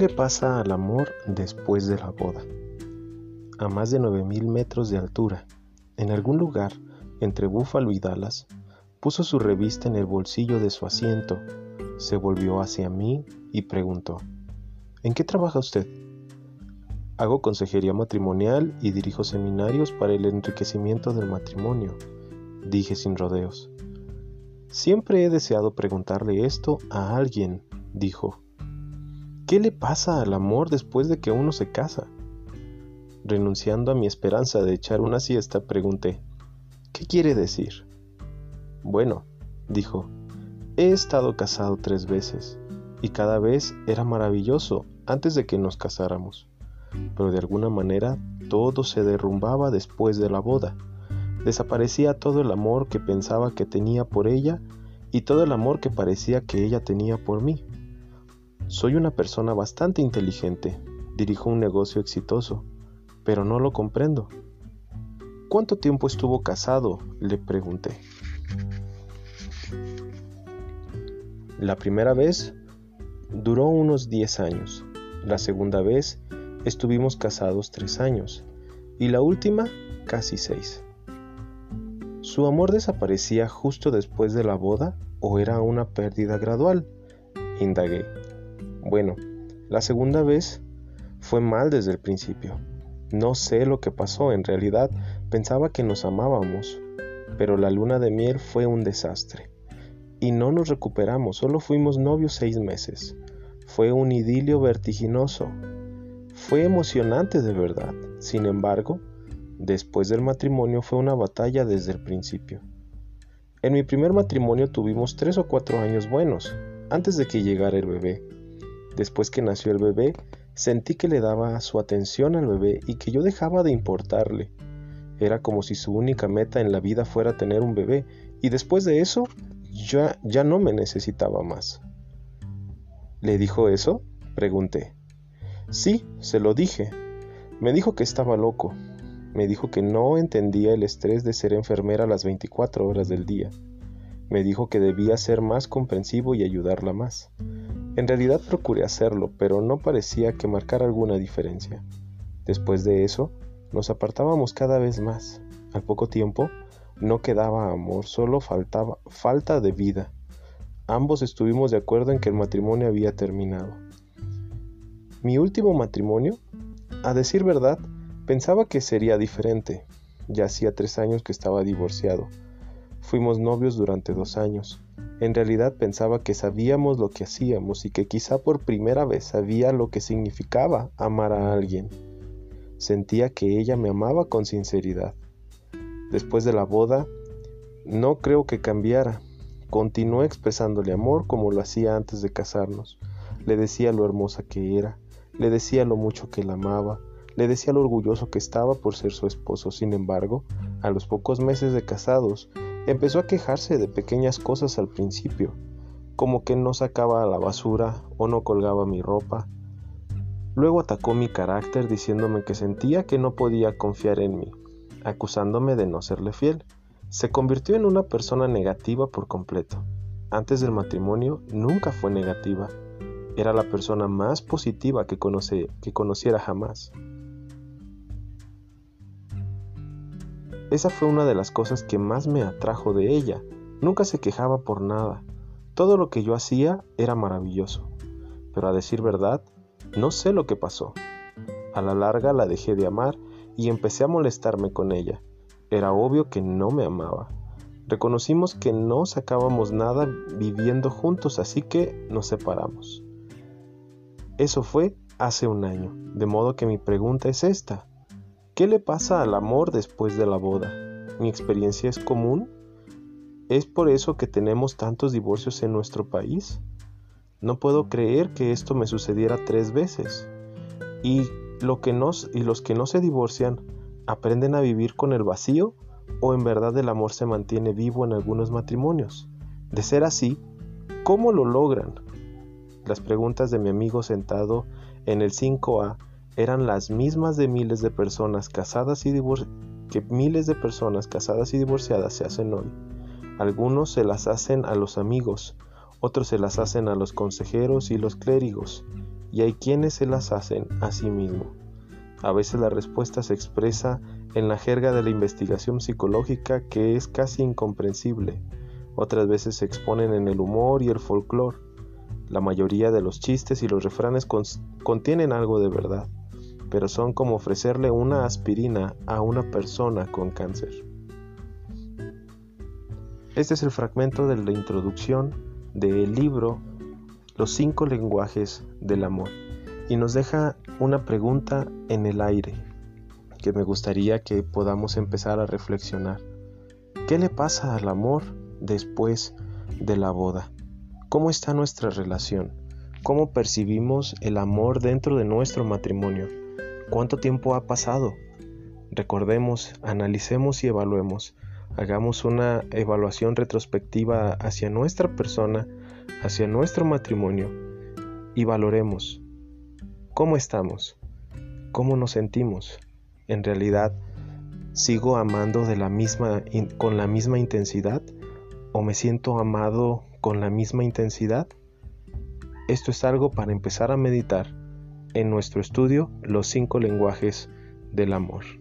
le pasa al amor después de la boda? A más de 9.000 metros de altura, en algún lugar entre Búfalo y Dallas, puso su revista en el bolsillo de su asiento, se volvió hacia mí y preguntó, ¿En qué trabaja usted? Hago consejería matrimonial y dirijo seminarios para el enriquecimiento del matrimonio, dije sin rodeos. Siempre he deseado preguntarle esto a alguien, dijo. ¿Qué le pasa al amor después de que uno se casa? Renunciando a mi esperanza de echar una siesta, pregunté, ¿qué quiere decir? Bueno, dijo, he estado casado tres veces, y cada vez era maravilloso antes de que nos casáramos, pero de alguna manera todo se derrumbaba después de la boda. Desaparecía todo el amor que pensaba que tenía por ella y todo el amor que parecía que ella tenía por mí. Soy una persona bastante inteligente, dirijo un negocio exitoso, pero no lo comprendo. ¿Cuánto tiempo estuvo casado? le pregunté. La primera vez duró unos 10 años, la segunda vez estuvimos casados 3 años y la última casi 6. ¿Su amor desaparecía justo después de la boda o era una pérdida gradual? Indagué. Bueno, la segunda vez fue mal desde el principio. No sé lo que pasó, en realidad pensaba que nos amábamos, pero la luna de miel fue un desastre. Y no nos recuperamos, solo fuimos novios seis meses. Fue un idilio vertiginoso. Fue emocionante de verdad. Sin embargo, después del matrimonio fue una batalla desde el principio. En mi primer matrimonio tuvimos tres o cuatro años buenos, antes de que llegara el bebé. Después que nació el bebé, sentí que le daba su atención al bebé y que yo dejaba de importarle. Era como si su única meta en la vida fuera tener un bebé, y después de eso ya, ya no me necesitaba más. ¿Le dijo eso? pregunté. Sí, se lo dije. Me dijo que estaba loco. Me dijo que no entendía el estrés de ser enfermera las 24 horas del día. Me dijo que debía ser más comprensivo y ayudarla más. En realidad procuré hacerlo, pero no parecía que marcara alguna diferencia. Después de eso, nos apartábamos cada vez más. Al poco tiempo, no quedaba amor, solo faltaba falta de vida. Ambos estuvimos de acuerdo en que el matrimonio había terminado. Mi último matrimonio, a decir verdad, pensaba que sería diferente. Ya hacía tres años que estaba divorciado. Fuimos novios durante dos años. En realidad pensaba que sabíamos lo que hacíamos y que quizá por primera vez sabía lo que significaba amar a alguien. Sentía que ella me amaba con sinceridad. Después de la boda, no creo que cambiara. Continué expresándole amor como lo hacía antes de casarnos. Le decía lo hermosa que era, le decía lo mucho que la amaba, le decía lo orgulloso que estaba por ser su esposo. Sin embargo, a los pocos meses de casados, Empezó a quejarse de pequeñas cosas al principio, como que no sacaba la basura o no colgaba mi ropa. Luego atacó mi carácter diciéndome que sentía que no podía confiar en mí, acusándome de no serle fiel. Se convirtió en una persona negativa por completo. Antes del matrimonio nunca fue negativa. Era la persona más positiva que, que conociera jamás. Esa fue una de las cosas que más me atrajo de ella. Nunca se quejaba por nada. Todo lo que yo hacía era maravilloso. Pero a decir verdad, no sé lo que pasó. A la larga la dejé de amar y empecé a molestarme con ella. Era obvio que no me amaba. Reconocimos que no sacábamos nada viviendo juntos, así que nos separamos. Eso fue hace un año, de modo que mi pregunta es esta. ¿Qué le pasa al amor después de la boda? ¿Mi experiencia es común? ¿Es por eso que tenemos tantos divorcios en nuestro país? No puedo creer que esto me sucediera tres veces. ¿Y, lo que y los que no se divorcian aprenden a vivir con el vacío o en verdad el amor se mantiene vivo en algunos matrimonios? De ser así, ¿cómo lo logran? Las preguntas de mi amigo sentado en el 5A eran las mismas de miles de personas casadas y que miles de personas casadas y divorciadas se hacen hoy. Algunos se las hacen a los amigos, otros se las hacen a los consejeros y los clérigos, y hay quienes se las hacen a sí mismo. A veces la respuesta se expresa en la jerga de la investigación psicológica que es casi incomprensible. Otras veces se exponen en el humor y el folclore. La mayoría de los chistes y los refranes contienen algo de verdad, pero son como ofrecerle una aspirina a una persona con cáncer. Este es el fragmento de la introducción del libro Los cinco lenguajes del amor y nos deja una pregunta en el aire que me gustaría que podamos empezar a reflexionar. ¿Qué le pasa al amor después de la boda? ¿Cómo está nuestra relación? ¿Cómo percibimos el amor dentro de nuestro matrimonio? ¿Cuánto tiempo ha pasado? Recordemos, analicemos y evaluemos. Hagamos una evaluación retrospectiva hacia nuestra persona, hacia nuestro matrimonio y valoremos cómo estamos, cómo nos sentimos. En realidad, ¿sigo amando de la misma, con la misma intensidad o me siento amado con la misma intensidad? Esto es algo para empezar a meditar en nuestro estudio Los cinco lenguajes del amor.